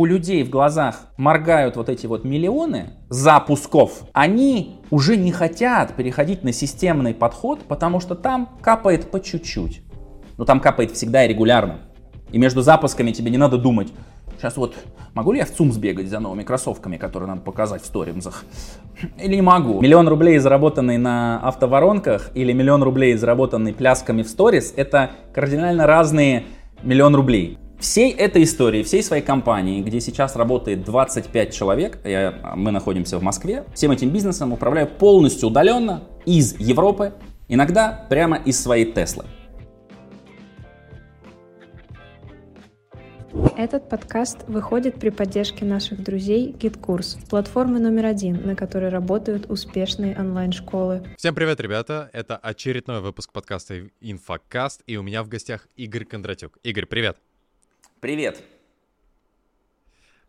у людей в глазах моргают вот эти вот миллионы запусков, они уже не хотят переходить на системный подход, потому что там капает по чуть-чуть. Но там капает всегда и регулярно. И между запусками тебе не надо думать, сейчас вот могу ли я в ЦУМ сбегать за новыми кроссовками, которые надо показать в сторимзах? Или не могу? Миллион рублей, заработанный на автоворонках, или миллион рублей, заработанный плясками в сторис, это кардинально разные миллион рублей. Всей этой истории, всей своей компании, где сейчас работает 25 человек, я, мы находимся в Москве, всем этим бизнесом управляю полностью удаленно из Европы, иногда прямо из своей Теслы. Этот подкаст выходит при поддержке наших друзей GitKurs, платформы номер один, на которой работают успешные онлайн-школы. Всем привет, ребята! Это очередной выпуск подкаста Инфокаст, и у меня в гостях Игорь Кондратюк. Игорь, привет! Привет.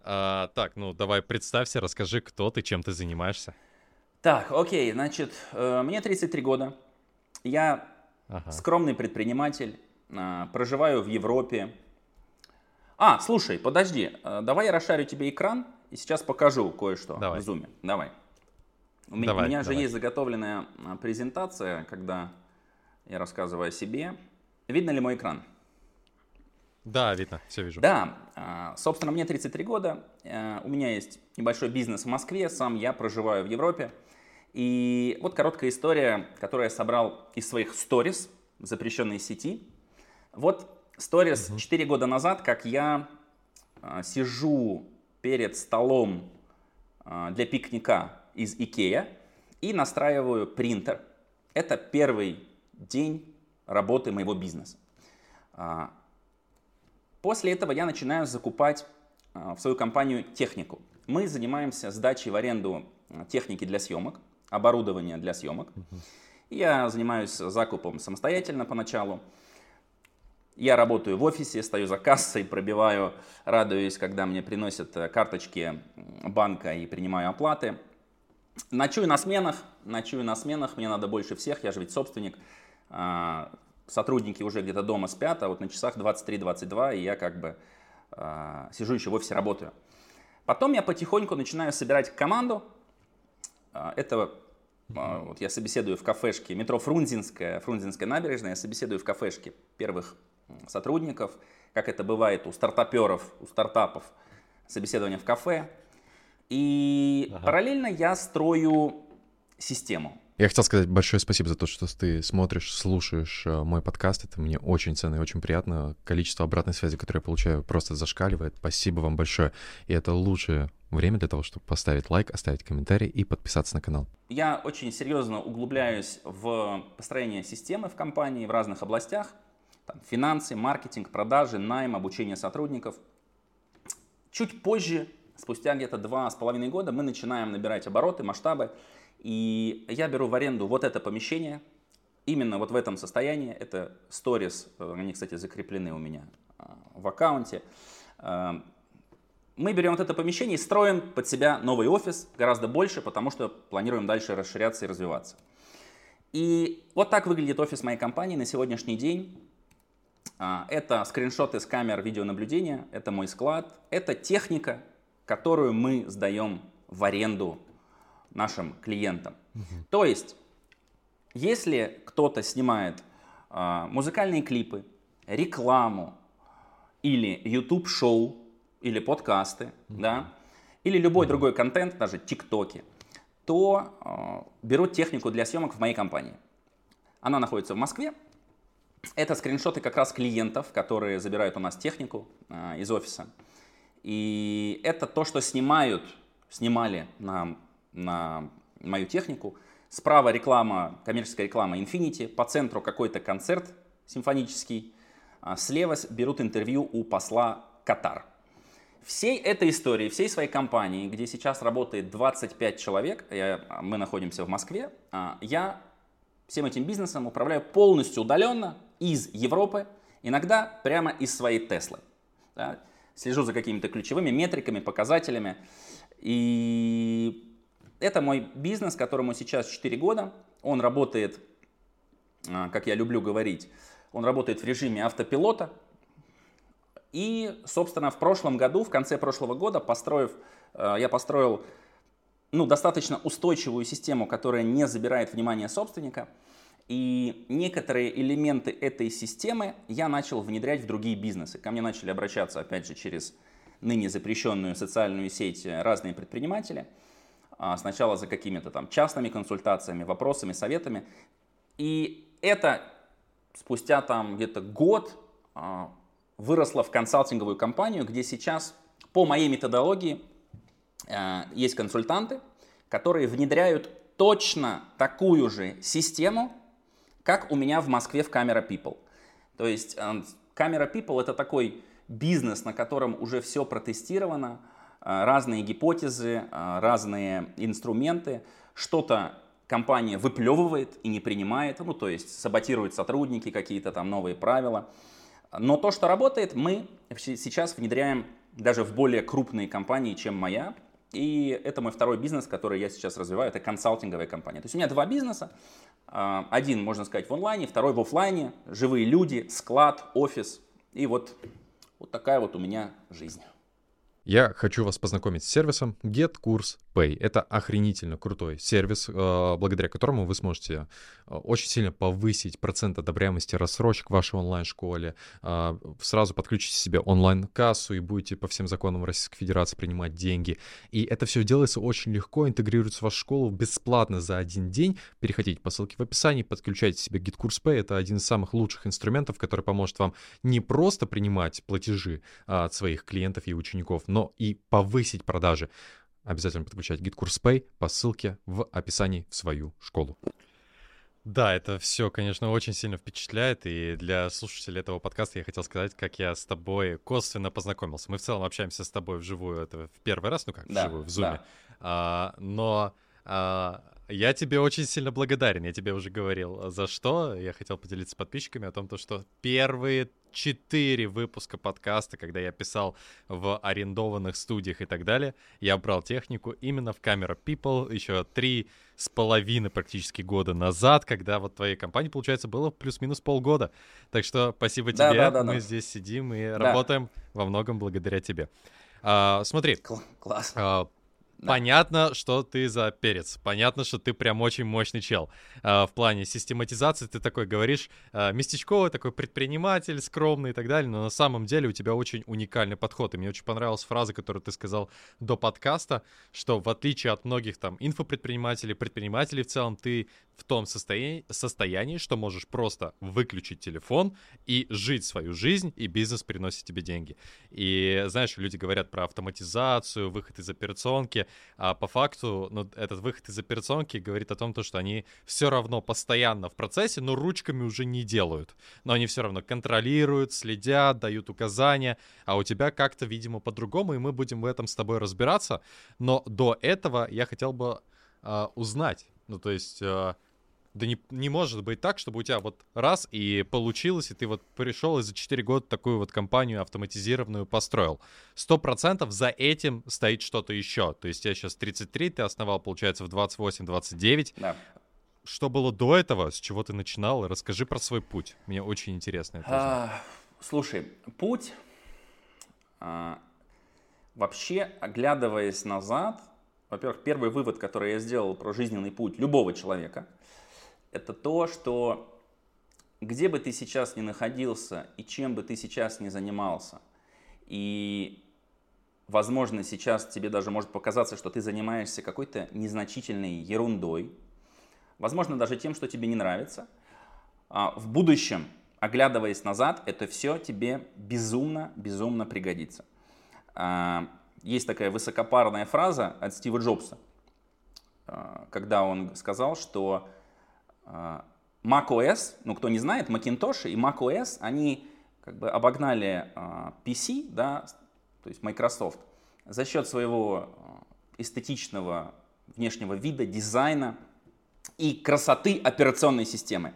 А, так, ну давай представься, расскажи, кто ты, чем ты занимаешься. Так, окей, значит, э, мне 33 года. Я ага. скромный предприниматель, э, проживаю в Европе. А, слушай, подожди, э, давай я расшарю тебе экран и сейчас покажу кое-что в зуме. Давай. У, давай, у меня давай. же есть заготовленная презентация, когда я рассказываю о себе. Видно ли мой экран? Да, видно, все вижу. Да, а, собственно, мне 33 года, э, у меня есть небольшой бизнес в Москве, сам я проживаю в Европе. И вот короткая история, которую я собрал из своих сторис в запрещенной сети. Вот сторис угу. 4 года назад, как я а, сижу перед столом а, для пикника из Икея и настраиваю принтер. Это первый день работы моего бизнеса. После этого я начинаю закупать а, в свою компанию технику. Мы занимаемся сдачей в аренду а, техники для съемок, оборудования для съемок. Я занимаюсь закупом самостоятельно поначалу. Я работаю в офисе, стою за кассой, пробиваю, радуюсь, когда мне приносят э, карточки банка и принимаю оплаты. Ночую на сменах, ночую на сменах, мне надо больше всех, я же ведь собственник. А, сотрудники уже где-то дома спят, а вот на часах 23-22, и я как бы э, сижу еще в офисе, работаю. Потом я потихоньку начинаю собирать команду. Э, это э, вот я собеседую в кафешке метро Фрунзенская, Фрунзенская набережная, я собеседую в кафешке первых сотрудников, как это бывает у стартаперов, у стартапов, собеседование в кафе. И ага. параллельно я строю систему. Я хотел сказать большое спасибо за то, что ты смотришь, слушаешь э, мой подкаст. Это мне очень ценно и очень приятно. Количество обратной связи, которое я получаю, просто зашкаливает. Спасибо вам большое. И это лучшее время для того, чтобы поставить лайк, оставить комментарий и подписаться на канал. Я очень серьезно углубляюсь в построение системы в компании в разных областях. Там, финансы, маркетинг, продажи, найм, обучение сотрудников. Чуть позже, спустя где-то два с половиной года, мы начинаем набирать обороты, масштабы. И я беру в аренду вот это помещение, именно вот в этом состоянии. Это сторис, они, кстати, закреплены у меня а, в аккаунте. А, мы берем вот это помещение и строим под себя новый офис, гораздо больше, потому что планируем дальше расширяться и развиваться. И вот так выглядит офис моей компании на сегодняшний день. Это скриншоты с камер видеонаблюдения, это мой склад, это техника, которую мы сдаем в аренду нашим клиентам. Угу. То есть, если кто-то снимает э, музыкальные клипы, рекламу или YouTube-шоу или подкасты, угу. да, или любой угу. другой контент, даже ТикТоки, то э, берут технику для съемок в моей компании. Она находится в Москве. Это скриншоты как раз клиентов, которые забирают у нас технику э, из офиса. И это то, что снимают, снимали на на мою технику. Справа реклама, коммерческая реклама Infinity, по центру какой-то концерт симфонический, а слева берут интервью у посла Катар. Всей этой истории, всей своей компании, где сейчас работает 25 человек, я, мы находимся в Москве, а, я всем этим бизнесом управляю полностью удаленно из Европы, иногда прямо из своей Теслы. Да? Слежу за какими-то ключевыми метриками, показателями. И это мой бизнес, которому сейчас 4 года. Он работает, а, как я люблю говорить, он работает в режиме автопилота. И, собственно, в прошлом году, в конце прошлого года, построив, э, я построил ну, достаточно устойчивую систему, которая не забирает внимание собственника. И некоторые элементы этой системы я начал внедрять в другие бизнесы. Ко мне начали обращаться, опять же, через ныне запрещенную социальную сеть разные предприниматели. А, сначала за какими-то там частными консультациями, вопросами, советами. И это спустя там где-то год а, выросло в консалтинговую компанию, где сейчас по моей методологии а, есть консультанты, которые внедряют точно такую же систему, как у меня в Москве в Camera People. То есть Camera People это такой бизнес, на котором уже все протестировано, разные гипотезы, разные инструменты, что-то компания выплевывает и не принимает, ну то есть саботирует сотрудники, какие-то там новые правила. Но то, что работает, мы сейчас внедряем даже в более крупные компании, чем моя. И это мой второй бизнес, который я сейчас развиваю, это консалтинговая компания. То есть у меня два бизнеса. А, один, можно сказать, в онлайне, второй в офлайне. Живые люди, склад, офис. И вот, вот такая вот у меня жизнь. Я хочу вас познакомить с сервисом GetCourse Pay. Это охренительно крутой сервис, э, благодаря которому вы сможете э, очень сильно повысить процент одобряемости рассрочек в вашей онлайн-школе, э, сразу подключите себе онлайн-кассу и будете по всем законам Российской Федерации принимать деньги. И это все делается очень легко, интегрируется в вашу школу бесплатно за один день. Переходите по ссылке в описании, подключайте себе GitCourse Pay. Это один из самых лучших инструментов, который поможет вам не просто принимать платежи от своих клиентов и учеников, но и повысить продажи. Обязательно подключать GitKurs Pay по ссылке в описании в свою школу. Да, это все, конечно, очень сильно впечатляет, и для слушателей этого подкаста я хотел сказать, как я с тобой косвенно познакомился. Мы в целом общаемся с тобой вживую, это в первый раз, ну как, да, вживую, в Зуме. Да. А, но а, я тебе очень сильно благодарен, я тебе уже говорил, за что. Я хотел поделиться с подписчиками о том, то, что первые четыре выпуска подкаста, когда я писал в арендованных студиях и так далее, я брал технику именно в Camera People еще три с половиной практически года назад, когда вот твоей компании, получается, было плюс-минус полгода. Так что спасибо тебе, да, да, мы да. здесь сидим и да. работаем во многом благодаря тебе. А, смотри. Класс. А, Понятно, что ты за перец. Понятно, что ты прям очень мощный чел. А, в плане систематизации ты такой говоришь, а, местечковый такой предприниматель, скромный и так далее, но на самом деле у тебя очень уникальный подход. И мне очень понравилась фраза, которую ты сказал до подкаста, что в отличие от многих там инфопредпринимателей, предпринимателей в целом, ты в том состоянии, состоянии, что можешь просто выключить телефон и жить свою жизнь, и бизнес приносит тебе деньги. И знаешь, люди говорят про автоматизацию, выход из операционки, а по факту ну, этот выход из операционки говорит о том, то, что они все равно постоянно в процессе, но ручками уже не делают. Но они все равно контролируют, следят, дают указания, а у тебя как-то, видимо, по-другому, и мы будем в этом с тобой разбираться. Но до этого я хотел бы э, узнать, ну то есть... Э, да не, не может быть так, чтобы у тебя вот раз и получилось, и ты вот пришел и за 4 года такую вот компанию автоматизированную построил. Сто процентов за этим стоит что-то еще. То есть я сейчас 33, ты основал, получается, в 28-29. Да. Что было до этого, с чего ты начинал? Расскажи про свой путь. Мне очень интересно это а, Слушай, путь... А, вообще, оглядываясь назад, во-первых, первый вывод, который я сделал про жизненный путь любого человека – это то, что где бы ты сейчас ни находился и чем бы ты сейчас ни занимался, и, возможно, сейчас тебе даже может показаться, что ты занимаешься какой-то незначительной ерундой, возможно, даже тем, что тебе не нравится, а в будущем, оглядываясь назад, это все тебе безумно, безумно пригодится. А, есть такая высокопарная фраза от Стива Джобса, а, когда он сказал, что macOS, ну кто не знает, Macintosh и macOS, они как бы обогнали а, PC, да, то есть Microsoft, за счет своего а, эстетичного внешнего вида, дизайна и красоты операционной системы.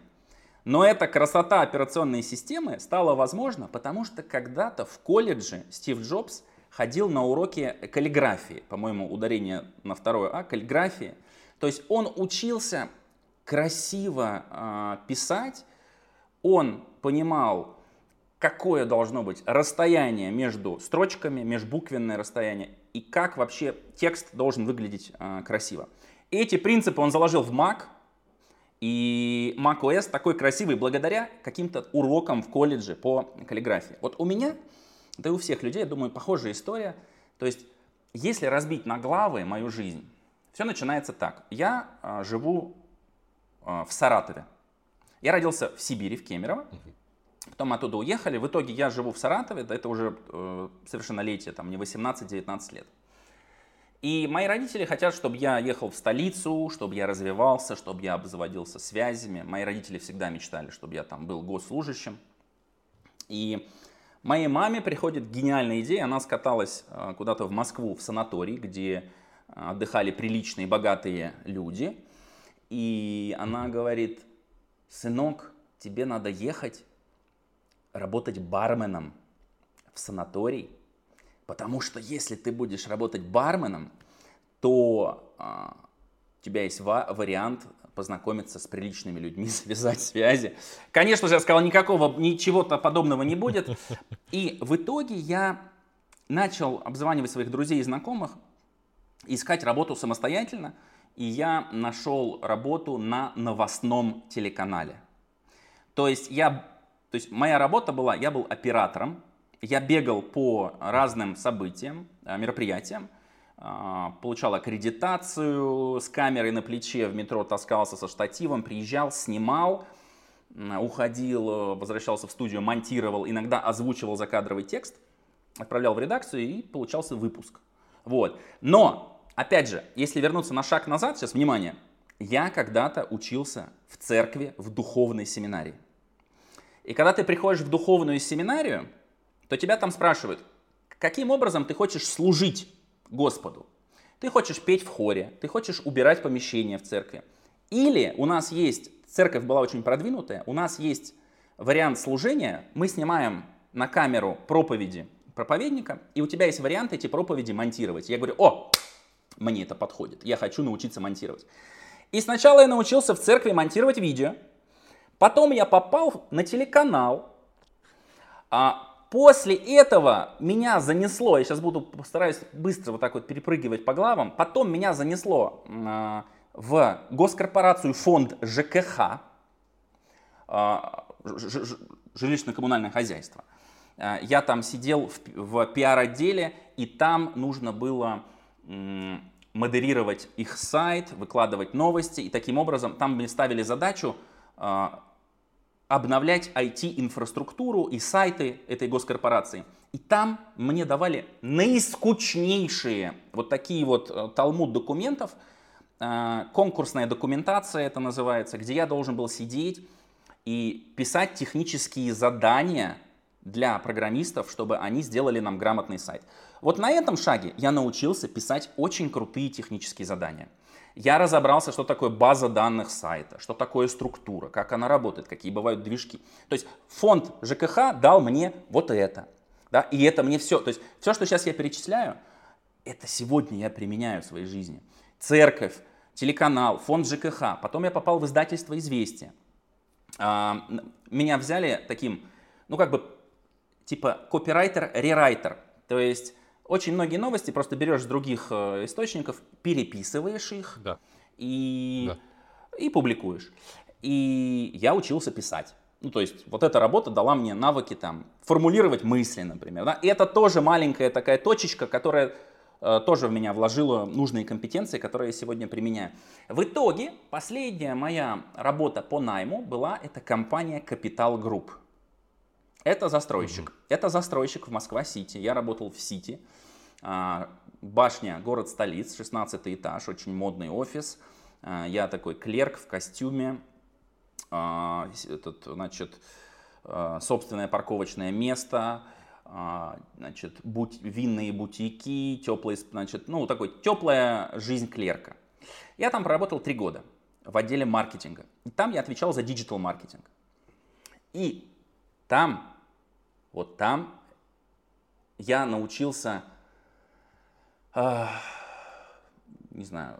Но эта красота операционной системы стала возможна, потому что когда-то в колледже Стив Джобс ходил на уроки каллиграфии, по-моему, ударение на второе А, каллиграфии. То есть он учился красиво э, писать, он понимал, какое должно быть расстояние между строчками, межбуквенное расстояние, и как вообще текст должен выглядеть э, красиво. Эти принципы он заложил в Mac, и macOS такой красивый благодаря каким-то урокам в колледже по каллиграфии. Вот у меня, да и у всех людей, я думаю, похожая история. То есть, если разбить на главы мою жизнь, все начинается так. Я э, живу в Саратове. Я родился в Сибири, в Кемерово. Потом оттуда уехали. В итоге я живу в Саратове. Это уже э, совершеннолетие, там, мне 18-19 лет. И мои родители хотят, чтобы я ехал в столицу, чтобы я развивался, чтобы я обзаводился связями. Мои родители всегда мечтали, чтобы я там был госслужащим. И моей маме приходит гениальная идея. Она скаталась э, куда-то в Москву, в санаторий, где отдыхали приличные, богатые люди. И она говорит, сынок, тебе надо ехать работать барменом в санаторий, потому что если ты будешь работать барменом, то а, у тебя есть ва- вариант познакомиться с приличными людьми, связать связи. Конечно же, я сказал, никакого, ничего-то подобного не будет. И в итоге я начал обзванивать своих друзей и знакомых, искать работу самостоятельно, и я нашел работу на новостном телеканале. То есть я то есть моя работа была, я был оператором, я бегал по разным событиям, э, мероприятиям, э, получал аккредитацию с камерой на плече, в метро таскался со штативом, приезжал, снимал, уходил, возвращался в студию, монтировал, иногда озвучивал закадровый текст, отправлял в редакцию и получался выпуск. Вот. Но, опять же, если вернуться на шаг назад, сейчас, внимание, я когда-то учился в церкви, в духовной семинарии. И когда ты приходишь в духовную семинарию, то тебя там спрашивают, каким образом ты хочешь служить Господу. Ты хочешь петь в хоре, ты хочешь убирать помещение в церкви. Или у нас есть, церковь была очень продвинутая, у нас есть вариант служения, мы снимаем на камеру проповеди проповедника, и у тебя есть вариант эти проповеди монтировать. Я говорю, о, мне это подходит, я хочу научиться монтировать. И сначала я научился в церкви монтировать видео, Потом я попал на телеканал. А после этого меня занесло, я сейчас буду постараюсь быстро вот так вот перепрыгивать по главам. Потом меня занесло а, в госкорпорацию фонд ЖКХ, а, жилищно-коммунальное хозяйство. А, я там сидел в, в пиар-отделе, и там нужно было модерировать их сайт, выкладывать новости. И таким образом там мне ставили задачу обновлять IT-инфраструктуру и сайты этой госкорпорации. И там мне давали наискучнейшие вот такие вот э, талмуд документов, э, конкурсная документация это называется, где я должен был сидеть и писать технические задания для программистов, чтобы они сделали нам грамотный сайт. Вот на этом шаге я научился писать очень крутые технические задания. Я разобрался, что такое база данных сайта, что такое структура, как она работает, какие бывают движки. То есть фонд ЖКХ дал мне вот это. Да, и это мне все. То есть все, что сейчас я перечисляю, это сегодня я применяю в своей жизни. Церковь, телеканал, фонд ЖКХ. Потом я попал в издательство «Известия». А, меня взяли таким, ну как бы, типа копирайтер-рерайтер. То есть очень многие новости просто берешь с других э, источников, переписываешь их да. И, да. и публикуешь. И я учился писать. Ну, то есть, вот эта работа дала мне навыки там формулировать мысли, например. Да? И это тоже маленькая такая точечка, которая э, тоже в меня вложила нужные компетенции, которые я сегодня применяю. В итоге, последняя моя работа по найму была, это компания Capital Group. Это застройщик. Угу. Это застройщик в Москва-Сити. Я работал в Сити. А, башня, город столиц, 16 этаж, очень модный офис. А, я такой клерк в костюме. А, этот, значит, собственное парковочное место, значит, бут, винные бутики, теплые, значит, ну, такой теплая жизнь клерка. Я там проработал три года в отделе маркетинга. И там я отвечал за digital маркетинг. И там вот там я научился, э, не знаю,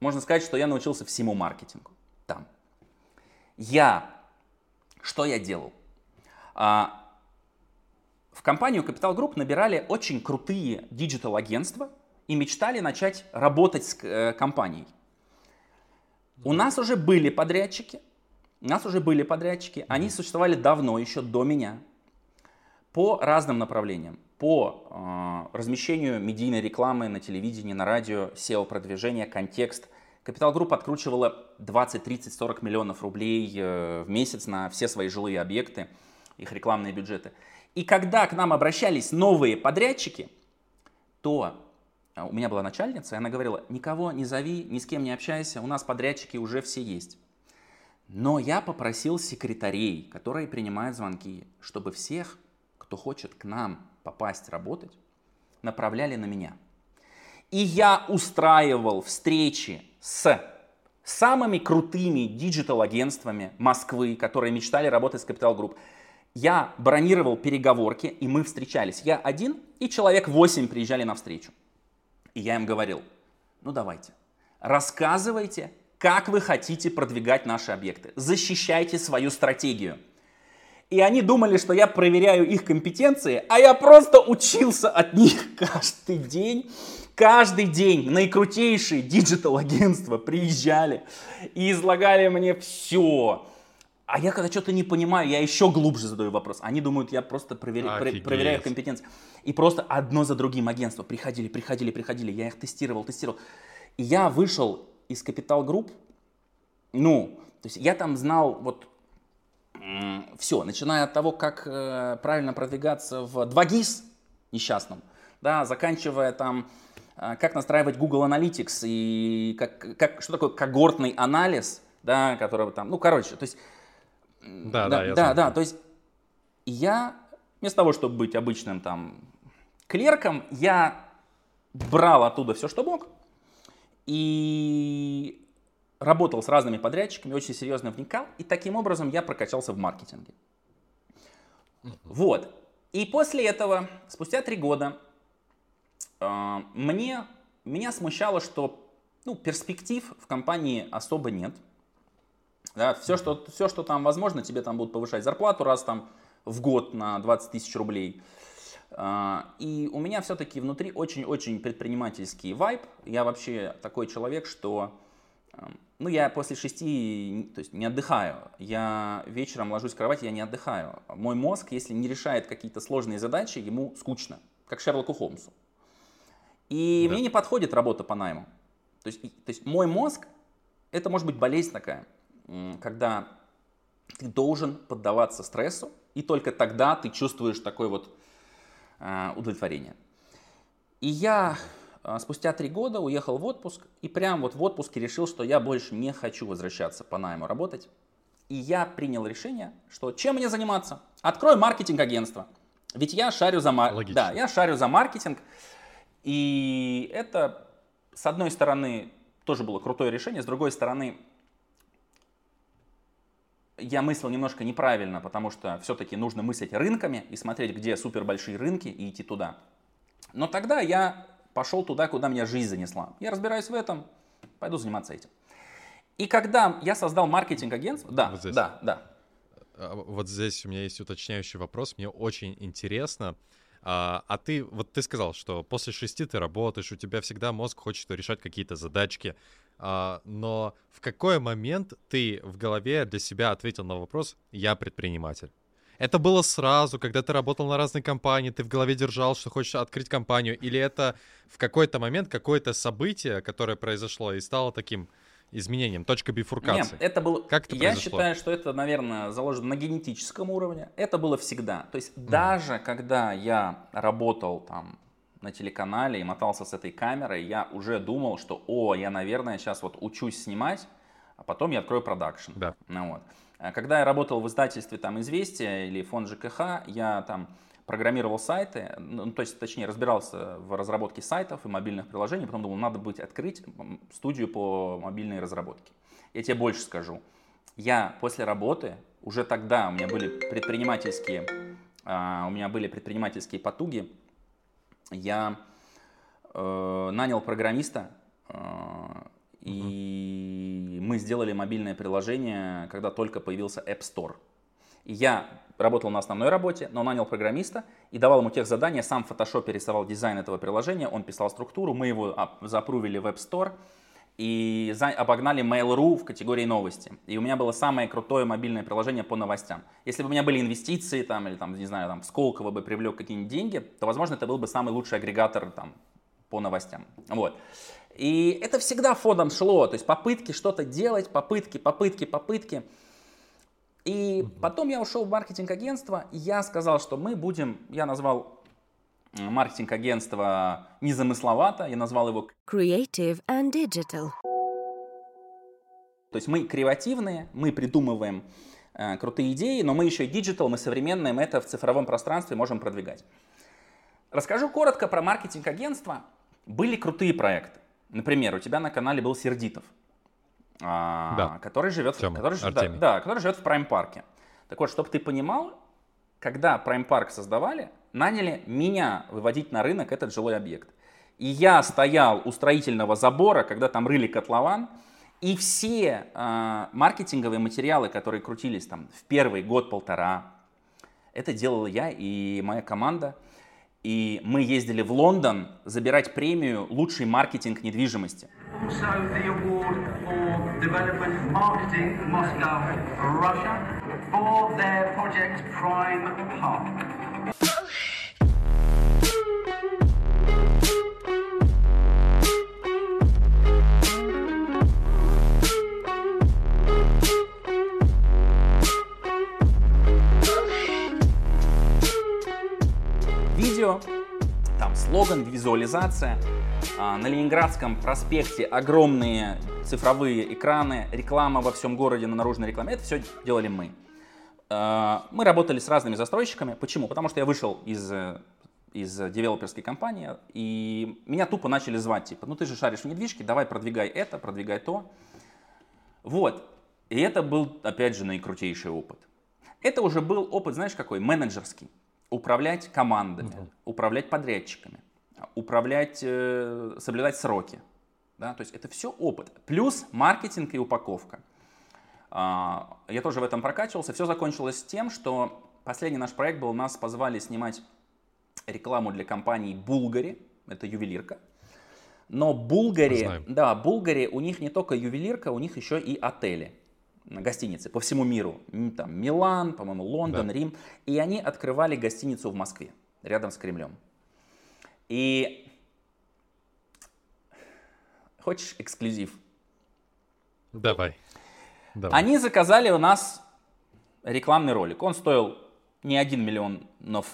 можно сказать, что я научился всему маркетингу там. Я, что я делал? А, в компанию Capital Group набирали очень крутые digital-агентства и мечтали начать работать с э, компанией. У нас уже были подрядчики, у нас уже были подрядчики, они существовали давно, еще до меня, по разным направлениям. По э, размещению медийной рекламы на телевидении, на радио, SEO-продвижение, контекст. Capital Group откручивала 20, 30, 40 миллионов рублей э, в месяц на все свои жилые объекты, их рекламные бюджеты. И когда к нам обращались новые подрядчики, то а, у меня была начальница, и она говорила, никого не зови, ни с кем не общайся, у нас подрядчики уже все есть. Но я попросил секретарей, которые принимают звонки, чтобы всех, кто хочет к нам попасть работать, направляли на меня. И я устраивал встречи с самыми крутыми диджитал-агентствами Москвы, которые мечтали работать с Capital Group. Я бронировал переговорки, и мы встречались. Я один, и человек 8 приезжали на встречу. И я им говорил, ну давайте, рассказывайте, как вы хотите продвигать наши объекты. Защищайте свою стратегию. И они думали, что я проверяю их компетенции, а я просто учился от них каждый день. Каждый день наикрутейшие digital-агентства приезжали и излагали мне все. А я когда что-то не понимаю, я еще глубже задаю вопрос. Они думают, я просто проверя... проверяю компетенции. И просто одно за другим агентство приходили, приходили, приходили. Я их тестировал, тестировал. И я вышел из Capital Group, ну, то есть я там знал вот все, начиная от того, как э, правильно продвигаться в 2GIS несчастном, да, заканчивая там, э, как настраивать Google Analytics и как, как, что такое когортный анализ, да, которого там, ну, короче, то есть да, да, да, да, да, то есть я вместо того, чтобы быть обычным там клерком, я брал оттуда все, что мог, и работал с разными подрядчиками, очень серьезно вникал, и таким образом я прокачался в маркетинге. Вот. И после этого, спустя три года, э, мне, меня смущало, что ну, перспектив в компании особо нет – да, все, что, все, что там возможно, тебе там будут повышать зарплату раз там в год на 20 тысяч рублей. А, и у меня все-таки внутри очень-очень предпринимательский вайб. Я вообще такой человек, что эм, ну, я после шести, то есть не отдыхаю. Я вечером ложусь в кровать, я не отдыхаю. Мой мозг, если не решает какие-то сложные задачи, ему скучно, как Шерлоку Холмсу. И да. мне не подходит работа по найму. То есть, то есть мой мозг, это может быть болезнь такая когда ты должен поддаваться стрессу, и только тогда ты чувствуешь такое вот э, удовлетворение. И я э, спустя три года уехал в отпуск, и прям вот в отпуске решил, что я больше не хочу возвращаться по найму работать. И я принял решение, что чем мне заниматься? Открою маркетинг-агентство. Ведь я шарю за, мар... да, я шарю за маркетинг. И это, с одной стороны, тоже было крутое решение, с другой стороны, я мыслил немножко неправильно, потому что все-таки нужно мыслить рынками и смотреть, где супер большие рынки и идти туда. Но тогда я пошел туда, куда меня жизнь занесла. Я разбираюсь в этом, пойду заниматься этим. И когда я создал маркетинг-агентство, да, вот да, да. А, вот здесь у меня есть уточняющий вопрос, мне очень интересно. А, а ты, вот ты сказал, что после шести ты работаешь, у тебя всегда мозг хочет решать какие-то задачки. А, но в какой момент ты в голове для себя ответил на вопрос «я предприниматель»? Это было сразу, когда ты работал на разные компании, ты в голове держал, что хочешь открыть компанию, или это в какой-то момент какое-то событие, которое произошло и стало таким изменением, точка бифуркации? Нет, это было... Как это Я произошло? считаю, что это, наверное, заложено на генетическом уровне. Это было всегда. То есть mm. даже когда я работал там на телеканале и мотался с этой камерой, я уже думал, что, о, я, наверное, сейчас вот учусь снимать, а потом я открою продакшн. Да. Ну, вот. А когда я работал в издательстве там «Известия» или фонд ЖКХ, я там программировал сайты, ну, то есть, точнее, разбирался в разработке сайтов и мобильных приложений, потом думал, надо будет открыть студию по мобильной разработке. Я тебе больше скажу. Я после работы, уже тогда у меня были предпринимательские, uh, у меня были предпринимательские потуги, я э, нанял программиста, э, и мы сделали мобильное приложение, когда только появился App Store. Я работал на основной работе, но нанял программиста и давал ему тех задания, сам в фотошопе рисовал дизайн этого приложения, он писал структуру, мы его запрувили в App Store, и обогнали Mail.ru в категории новости. И у меня было самое крутое мобильное приложение по новостям. Если бы у меня были инвестиции, там, или там, не знаю, там, в Сколково бы привлек какие-нибудь деньги, то, возможно, это был бы самый лучший агрегатор там, по новостям. Вот. И это всегда фоном шло, то есть попытки что-то делать, попытки, попытки, попытки. И потом я ушел в маркетинг-агентство, и я сказал, что мы будем, я назвал маркетинг-агентство незамысловато, я назвал его Creative and Digital. То есть мы креативные, мы придумываем э, крутые идеи, но мы еще и digital, мы современные, мы это в цифровом пространстве можем продвигать. Расскажу коротко про маркетинг-агентство. Были крутые проекты. Например, у тебя на канале был Сердитов, а, да. который живет, Тема, который, да, да, который живет в Прайм-парке. Так вот, чтобы ты понимал, когда Прайм-парк создавали, наняли меня выводить на рынок этот жилой объект. И я стоял у строительного забора, когда там рыли котлован, и все э, маркетинговые материалы, которые крутились там в первый год-полтора, это делал я и моя команда. И мы ездили в Лондон забирать премию «Лучший маркетинг недвижимости». for their project Prime Park. Слоган, визуализация. А, на Ленинградском проспекте огромные цифровые экраны, реклама во всем городе на наружной рекламе. Это все делали мы. А, мы работали с разными застройщиками. Почему? Потому что я вышел из из девелоперской компании, и меня тупо начали звать, типа, ну ты же шаришь в недвижке, давай продвигай это, продвигай то. Вот. И это был, опять же, наикрутейший опыт. Это уже был опыт, знаешь, какой? Менеджерский управлять командами, угу. управлять подрядчиками, управлять, э, соблюдать сроки. Да? То есть это все опыт. Плюс маркетинг и упаковка. А, я тоже в этом прокачивался. Все закончилось тем, что последний наш проект был, нас позвали снимать рекламу для компании Булгари, это ювелирка. Но Булгари, да, Булгари, у них не только ювелирка, у них еще и отели гостиницы по всему миру. Там Милан, по-моему, Лондон, да. Рим. И они открывали гостиницу в Москве, рядом с Кремлем. И хочешь эксклюзив? Давай. Давай. Они заказали у нас рекламный ролик. Он стоил не 1 миллион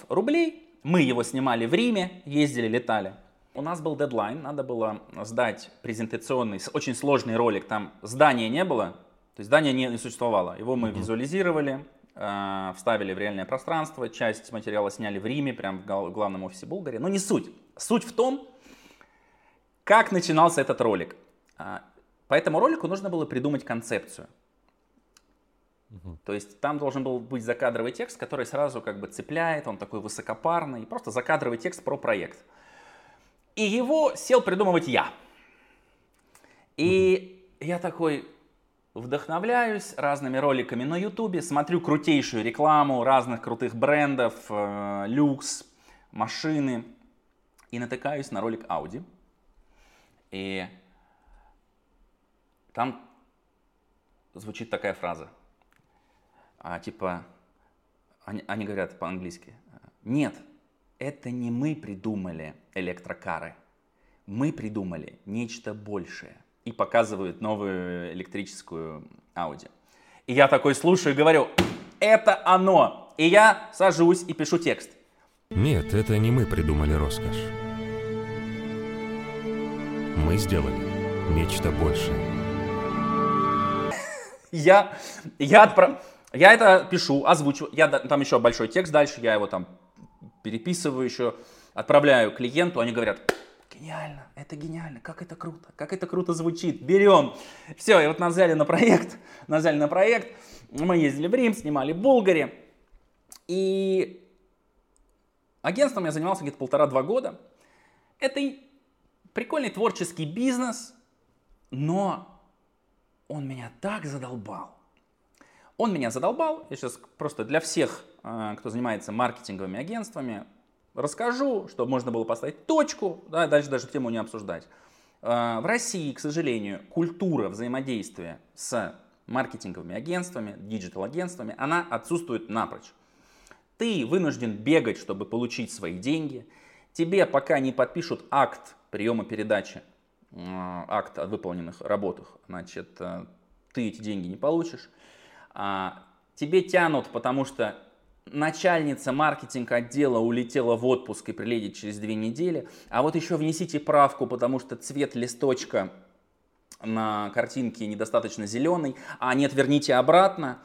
рублей. Мы его снимали в Риме, ездили, летали. У нас был дедлайн, надо было сдать презентационный, очень сложный ролик. Там здания не было, то есть здания не, существовало. Его мы mm-hmm. визуализировали, э, вставили в реальное пространство, часть материала сняли в Риме, прямо в главном офисе Булгарии. Но не суть. Суть в том, как начинался этот ролик. А, по этому ролику нужно было придумать концепцию. Угу. То есть там должен был быть закадровый текст, который сразу как бы цепляет, он такой высокопарный, просто закадровый текст про проект. И его сел придумывать я. И угу. я такой, вдохновляюсь разными роликами на ютубе, смотрю крутейшую рекламу разных крутых брендов, э, люкс, машины и натыкаюсь на ролик Audi. И там звучит такая фраза. А, типа, они, они говорят по-английски. Нет, это не мы придумали электрокары. Мы придумали нечто большее – и показывают новую электрическую Audi. И я такой слушаю и говорю, это оно. И я сажусь и пишу текст. Нет, это не мы придумали роскошь. Мы сделали нечто большее. Я, я, отправ... я это пишу, озвучиваю. Я, там еще большой текст дальше, я его там переписываю еще, отправляю клиенту, они говорят, гениально, это гениально, как это круто, как это круто звучит, берем. Все, и вот нас взяли на проект, нас взяли на проект, мы ездили в Рим, снимали в Булгаре, и агентством я занимался где-то полтора-два года. Это прикольный творческий бизнес, но он меня так задолбал. Он меня задолбал. Я сейчас просто для всех, э, кто занимается маркетинговыми агентствами, расскажу, чтобы можно было поставить точку, да, дальше даже тему не обсуждать. Э, в России, к сожалению, культура взаимодействия с маркетинговыми агентствами, диджитал-агентствами, она отсутствует напрочь. Ты вынужден бегать, чтобы получить свои деньги. Тебе пока не подпишут акт приема передачи, э, акт о выполненных работах, значит, э, ты эти деньги не получишь. А, тебе тянут, потому что начальница маркетинг отдела улетела в отпуск и прилетит через две недели, а вот еще внесите правку, потому что цвет листочка на картинке недостаточно зеленый, а нет, верните обратно.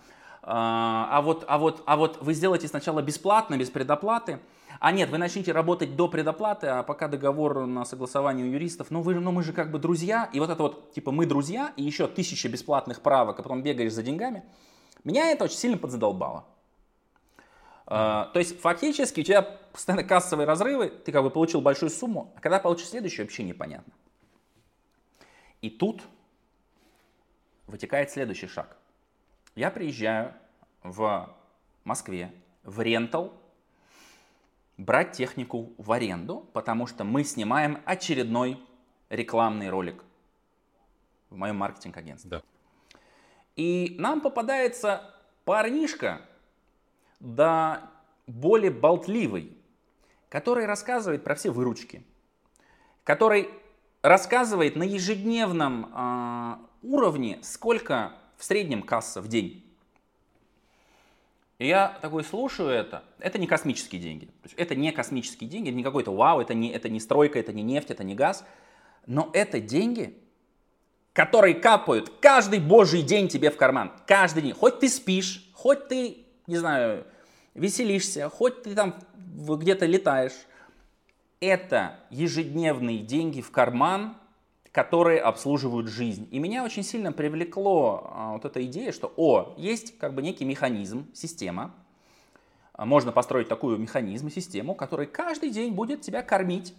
А, а вот, а, вот, а вот вы сделаете сначала бесплатно, без предоплаты, а нет, вы начните работать до предоплаты, а пока договор на согласование у юристов, ну, вы, ну мы же как бы друзья, и вот это вот, типа, мы друзья, и еще тысяча бесплатных правок, а потом бегаешь за деньгами, меня это очень сильно подзадолбало. Uh, то есть фактически у тебя постоянно кассовые разрывы, ты как бы получил большую сумму, а когда получишь следующую, вообще непонятно. И тут вытекает следующий шаг. Я приезжаю в Москве в рентал брать технику в аренду, потому что мы снимаем очередной рекламный ролик в моем маркетинг-агентстве. Да. И нам попадается парнишка, да более болтливый, который рассказывает про все выручки, который рассказывает на ежедневном э, уровне, сколько в среднем касса в день. И я такой слушаю это, это не космические деньги. Это не космические деньги, это не какой-то вау, это не, это не стройка, это не нефть, это не газ. Но это деньги, которые капают каждый божий день тебе в карман. Каждый день. Хоть ты спишь, хоть ты, не знаю, веселишься, хоть ты там где-то летаешь. Это ежедневные деньги в карман, которые обслуживают жизнь. И меня очень сильно привлекло а, вот эта идея, что, о, есть как бы некий механизм, система, а, можно построить такую механизм, систему, который каждый день будет тебя кормить,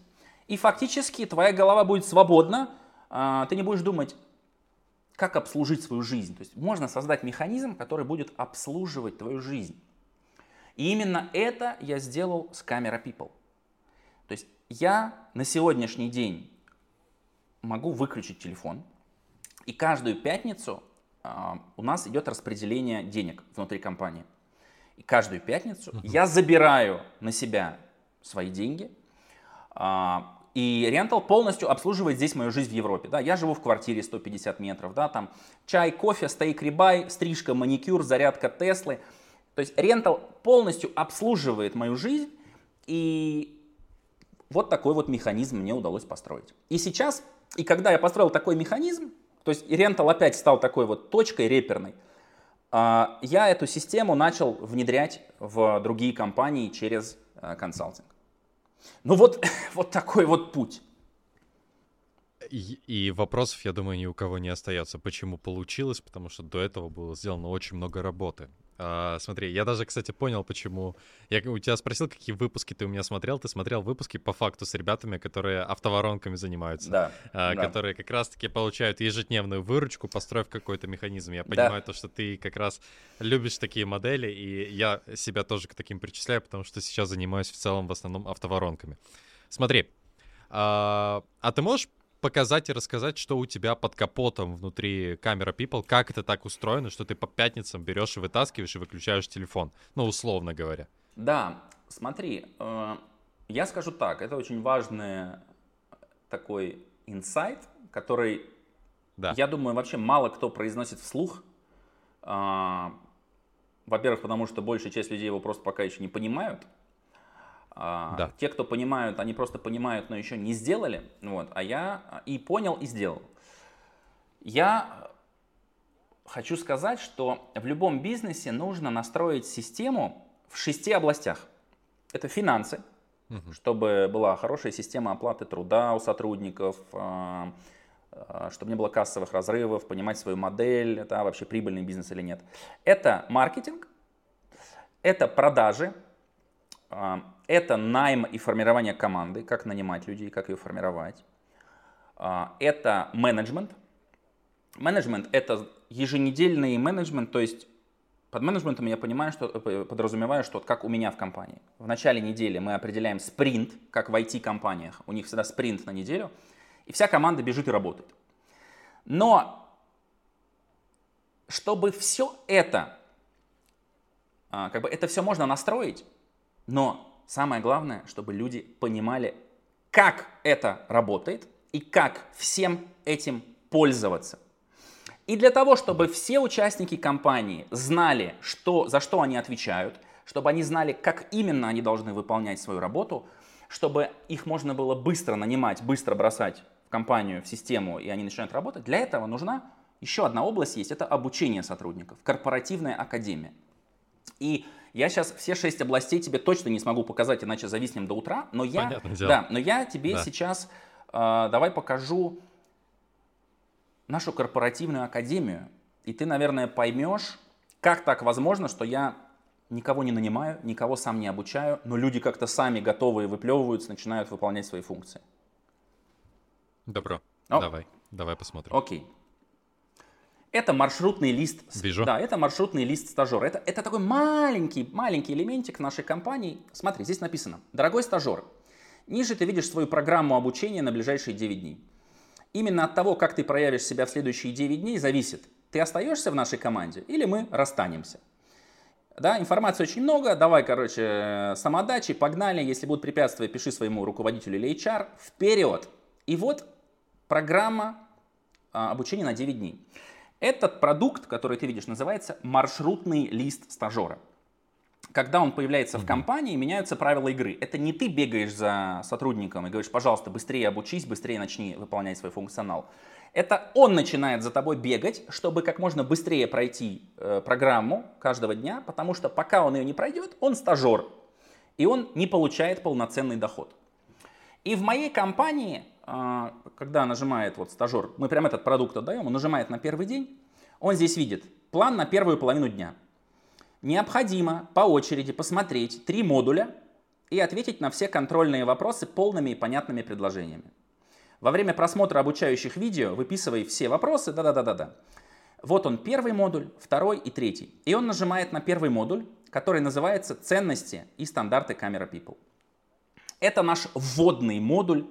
и фактически твоя голова будет свободна, а, ты не будешь думать, как обслужить свою жизнь. То есть можно создать механизм, который будет обслуживать твою жизнь. И именно это я сделал с Camera People. То есть я на сегодняшний день могу выключить телефон, и каждую пятницу э, у нас идет распределение денег внутри компании. И каждую пятницу uh-huh. я забираю на себя свои деньги, э, и рентал полностью обслуживает здесь мою жизнь в Европе. Да, я живу в квартире 150 метров, да, там чай, кофе, стейк, рибай, стрижка, маникюр, зарядка Теслы. То есть рентал полностью обслуживает мою жизнь, и вот такой вот механизм мне удалось построить. И сейчас и когда я построил такой механизм, то есть рентал опять стал такой вот точкой реперной, а, я эту систему начал внедрять в другие компании через а, консалтинг. Ну вот, вот такой вот путь. И вопросов, я думаю, ни у кого не остается. Почему получилось? Потому что до этого было сделано очень много работы. А, смотри, я даже, кстати, понял, почему. Я у тебя спросил, какие выпуски ты у меня смотрел. Ты смотрел выпуски по факту с ребятами, которые автоворонками занимаются. Да. А, да. Которые как раз-таки получают ежедневную выручку, построив какой-то механизм. Я понимаю Да. то, что ты как раз любишь такие модели, и я себя тоже к таким причисляю, потому что сейчас занимаюсь в целом в основном автоворонками. Смотри, а, а ты можешь показать и рассказать, что у тебя под капотом внутри камера People, как это так устроено, что ты по пятницам берешь и вытаскиваешь и выключаешь телефон, ну, условно говоря. Да, смотри, э, я скажу так, это очень важный такой инсайт, который, Да. я думаю, вообще мало кто произносит вслух. А, Во-первых, потому что большая часть людей его просто пока еще не понимают. А, Да. Те, кто понимают, они просто понимают, но еще не сделали. Вот, а я и понял, и сделал. Я хочу сказать, что в любом бизнесе нужно настроить систему в шести областях. Это финансы, Мгм. чтобы была хорошая система оплаты труда у сотрудников, а, а, чтобы не было кассовых разрывов, понимать свою модель, это вообще прибыльный бизнес или нет. Это маркетинг, это продажи, а, это найм и формирование команды, как нанимать людей, как ее формировать. А, Это менеджмент. Менеджмент – это еженедельный менеджмент, то есть Под менеджментом я понимаю, что, подразумеваю, что как у меня в компании. В начале недели мы определяем спринт, как в IT-компаниях. У них всегда спринт на неделю, и вся команда бежит и работает. Но чтобы все это, а, как бы это все можно настроить, но самое главное, чтобы люди понимали, как это работает и как всем этим пользоваться. И для того, чтобы все участники компании знали, что, за что они отвечают, чтобы они знали, как именно они должны выполнять свою работу, чтобы их можно было быстро нанимать, быстро бросать в компанию, в систему, и они начинают работать, для этого нужна еще одна область есть, это обучение сотрудников, корпоративная академия. И я сейчас все шесть областей тебе точно не смогу показать, иначе зависнем до утра, но я, да, но я тебе да. сейчас э, давай покажу нашу корпоративную академию, и ты, наверное, поймешь, как так возможно, что я никого не нанимаю, никого сам не обучаю, но люди как-то сами готовые выплевываются, начинают выполнять свои функции. Добро. О. Давай, давай посмотрим. Окей. Это маршрутный лист. Вижу. Да, это маршрутный лист стажера. Это, это такой маленький, маленький элементик нашей компании. Смотри, здесь написано. Дорогой стажер, ниже ты видишь свою программу обучения на ближайшие 9 дней. Именно от того, как ты проявишь себя в следующие 9 дней, зависит, ты остаешься в нашей команде или мы расстанемся. Да, информации очень много, давай, короче, самодачи, погнали, если будут препятствия, пиши своему руководителю или HR, вперед. И вот программа а, обучения на 9 дней. Этот продукт, который ты видишь, называется маршрутный лист стажера когда он появляется в компании, меняются правила игры. Это не ты бегаешь за сотрудником и говоришь, пожалуйста, быстрее обучись, быстрее начни выполнять свой функционал. Это он начинает за тобой бегать, чтобы как можно быстрее пройти э, программу каждого дня, потому что пока он ее не пройдет, он стажер, и он не получает полноценный доход. И в моей компании, когда нажимает вот стажер, мы прям этот продукт отдаем, он нажимает на первый день, он здесь видит план на первую половину дня – Необходимо по очереди посмотреть три модуля и ответить на все контрольные вопросы полными и понятными предложениями. Во время просмотра обучающих видео выписывай все вопросы, да-да-да-да-да. Вот он первый модуль, второй и третий. И он нажимает на первый модуль, который называется «Ценности и стандарты Camera People». Это наш вводный модуль,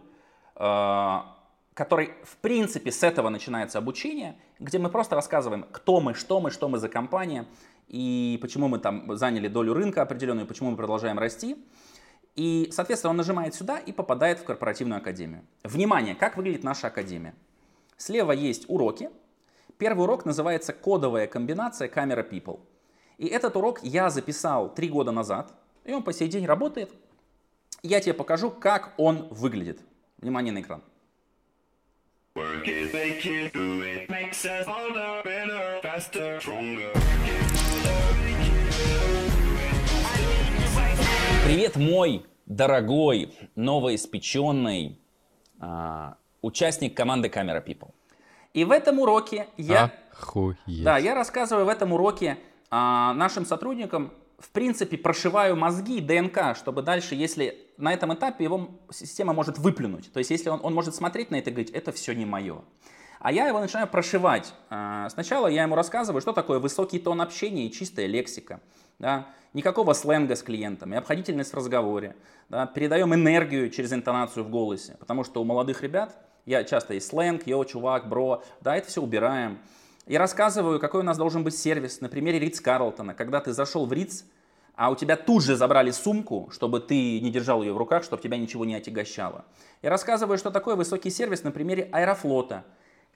который, в принципе, с этого начинается обучение, где мы просто рассказываем, кто мы, что мы, что мы за компания, и почему мы там заняли долю рынка определенную, почему мы продолжаем расти. И, соответственно, он нажимает сюда и попадает в корпоративную академию. Внимание, как выглядит наша академия. Слева есть уроки. Первый урок называется «Кодовая комбинация камера People». И этот урок я записал три года назад, и он по сей день работает. Я тебе покажу, как он выглядит. Внимание на экран. Привет, мой дорогой, новоиспеченный а, участник команды Camera People. И в этом уроке я... Охуеть. Да, я рассказываю в этом уроке а, нашим сотрудникам, в принципе, прошиваю мозги, ДНК, чтобы дальше, если на этом этапе его система может выплюнуть. То есть, если он, он может смотреть на это и говорить, это все не мое. А я его начинаю прошивать. А, сначала я ему рассказываю, что такое высокий тон общения и чистая лексика. Да? Никакого сленга с клиентами, обходительность в разговоре. Да? Передаем энергию через интонацию в голосе. Потому что у молодых ребят я часто есть сленг, йо, чувак, бро. Да, это все убираем. Я рассказываю, какой у нас должен быть сервис. На примере Ридс Карлтона. Когда ты зашел в Ридс, а у тебя тут же забрали сумку, чтобы ты не держал ее в руках, чтобы тебя ничего не отягощало. Я рассказываю, что такое высокий сервис на примере Аэрофлота,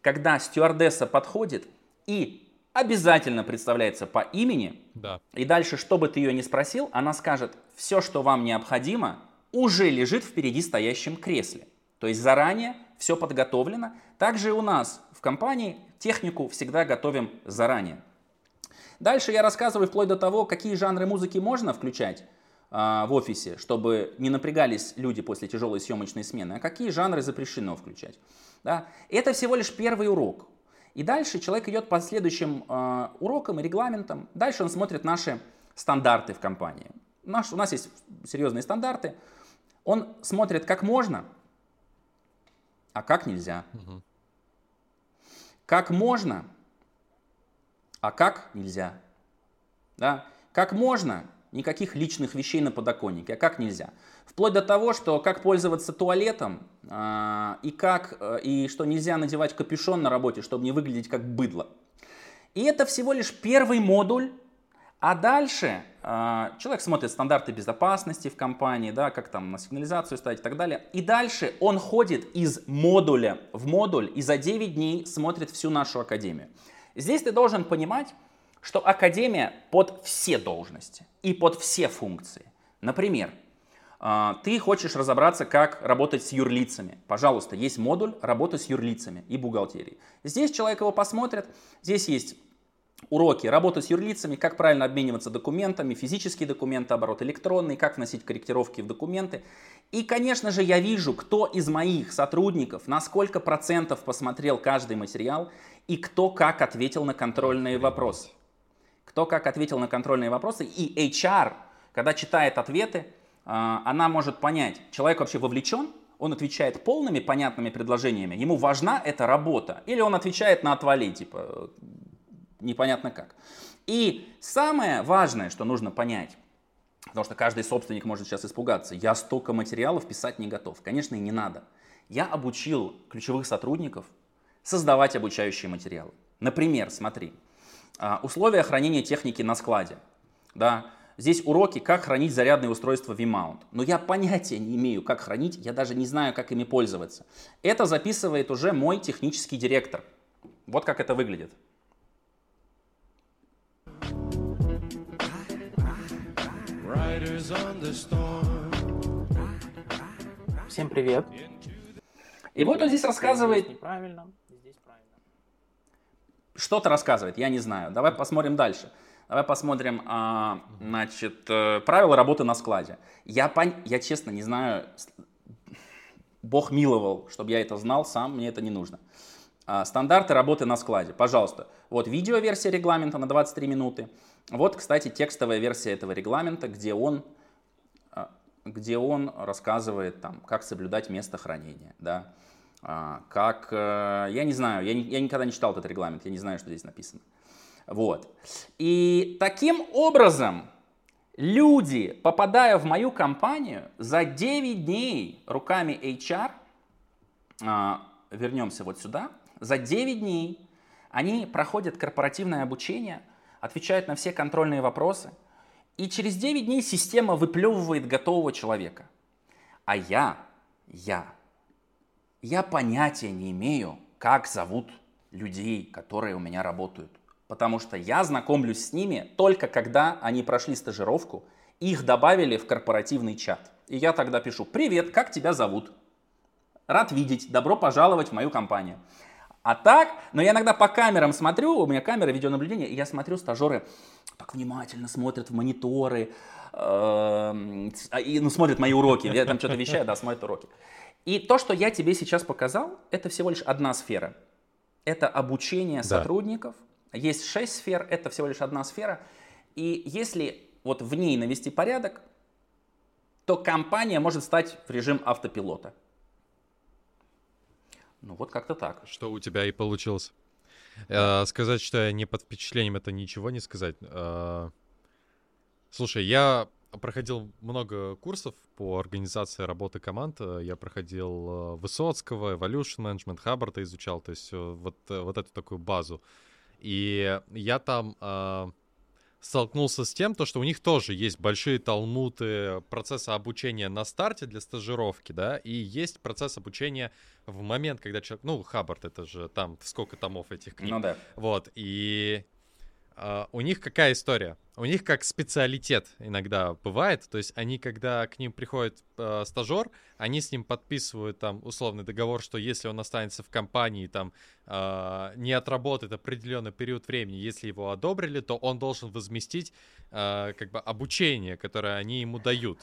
когда стюардесса подходит и обязательно представляется по имени, да. и дальше, что бы ты ее ни спросил, она скажет, все, что вам необходимо, уже лежит впереди стоящем кресле. То есть заранее все подготовлено. Также и у нас в компании технику всегда готовим заранее. Дальше я рассказываю вплоть до того, какие жанры музыки можно включать а, в офисе, чтобы не напрягались люди после тяжелой съемочной смены, а какие жанры запрещено включать. Да? Это всего лишь первый урок. И дальше человек идет по следующим э, урокам и регламентам. Дальше он смотрит наши стандарты в компании. Наш, у нас есть серьезные стандарты. Он смотрит, как можно, а как нельзя. Угу. Как можно, а как нельзя. Да? Как можно, никаких личных вещей на подоконнике, а как нельзя. Вплоть до того, что как пользоваться туалетом, э, и, как, э, и что нельзя надевать капюшон на работе, чтобы не выглядеть как быдло. И это всего лишь первый модуль, а дальше э, человек смотрит стандарты безопасности в компании, да, как там на сигнализацию ставить и так далее. И дальше он ходит из модуля в модуль и за 9 дней смотрит всю нашу академию. Здесь ты должен понимать, что академия под все должности и под все функции. Например, э, ты хочешь разобраться, как работать с юрлицами. Пожалуйста, есть модуль работы с юрлицами и бухгалтерией. Здесь человек его посмотрит, здесь есть уроки работы с юрлицами, как правильно обмениваться документами, физические документы, оборот электронный, как вносить корректировки в документы. И, конечно же, я вижу, кто из моих сотрудников на сколько процентов посмотрел каждый материал и кто как ответил на контрольные вопросы. Кто как ответил на контрольные вопросы. И HR, когда читает ответы, а, она может понять, человек вообще вовлечен, он отвечает полными, понятными предложениями, ему важна эта работа, или он отвечает на отвали, типа, непонятно как. И самое важное, что нужно понять, потому что каждый собственник может сейчас испугаться, я столько материалов писать не готов. Конечно, и не надо. Я обучил ключевых сотрудников создавать обучающие материалы. Например, смотри, а, условия хранения техники на складе. Да, Здесь уроки, как хранить зарядное устройство V-Mount. Но я понятия не имею, как хранить, я даже не знаю, как ими пользоваться. Это записывает уже мой технический директор. Вот как это выглядит. Всем привет. И вот он здесь рассказывает... Неправильно. Что-то рассказывает, я не знаю. Давай посмотрим дальше. Давай посмотрим, а, значит, э, правила работы на складе. Я, пон... я честно не знаю, Бог миловал, чтобы я это знал сам, мне это не нужно. А, стандарты работы на складе. Пожалуйста, вот видеоверсия регламента на 23 минуты. Вот, кстати, текстовая версия этого регламента, где он, а, где он рассказывает, там, как соблюдать место хранения. Да? А, как, э, я не знаю, я, я никогда не читал этот регламент, я не знаю, что здесь написано. Вот. И таким образом люди, попадая в мою компанию, за 9 дней руками HR, а, вернемся вот сюда, за 9 дней они проходят корпоративное обучение – отвечает на все контрольные вопросы, и через 9 дней система выплевывает готового человека. А я, я, я понятия не имею, как зовут людей, которые у меня работают. Потому что я знакомлюсь с ними только когда они прошли стажировку, их добавили в корпоративный чат. И я тогда пишу, привет, как тебя зовут? Рад видеть, добро пожаловать в мою компанию. А так, но я иногда по камерам смотрю, у меня камера видеонаблюдения, и я смотрю, стажеры так внимательно смотрят в мониторы, а, и, ну, смотрят мои уроки, я там что-то вещаю, да, смотрят уроки. И то, что я тебе сейчас показал, это всего лишь одна сфера. Это обучение да. сотрудников. Есть шесть сфер, это всего лишь одна сфера. И если вот в ней навести порядок, то компания может стать в режим автопилота. Ну вот как-то так. Что у тебя и получилось. Э, сказать, что я не под впечатлением, это ничего не сказать. Э, слушай, я проходил много курсов по организации работы команд. Я проходил э, Высоцкого, Evolution Management, Хаббарда изучал, то есть вот, вот эту такую базу. И я там столкнулся с тем, то, что у них тоже есть большие талмуты процесса обучения на старте для стажировки, да, и есть процесс обучения в момент, когда человек, ну, Хаббард, это же там сколько томов этих книг. Ну да. Вот, и у них какая история? У них как специалитет иногда бывает, то есть они, когда к ним приходит э, стажер, они с ним подписывают там условный договор, что если он останется в компании, там э, не отработает определенный период времени, если его одобрили, то он должен возместить как бы обучение, которое они ему дают.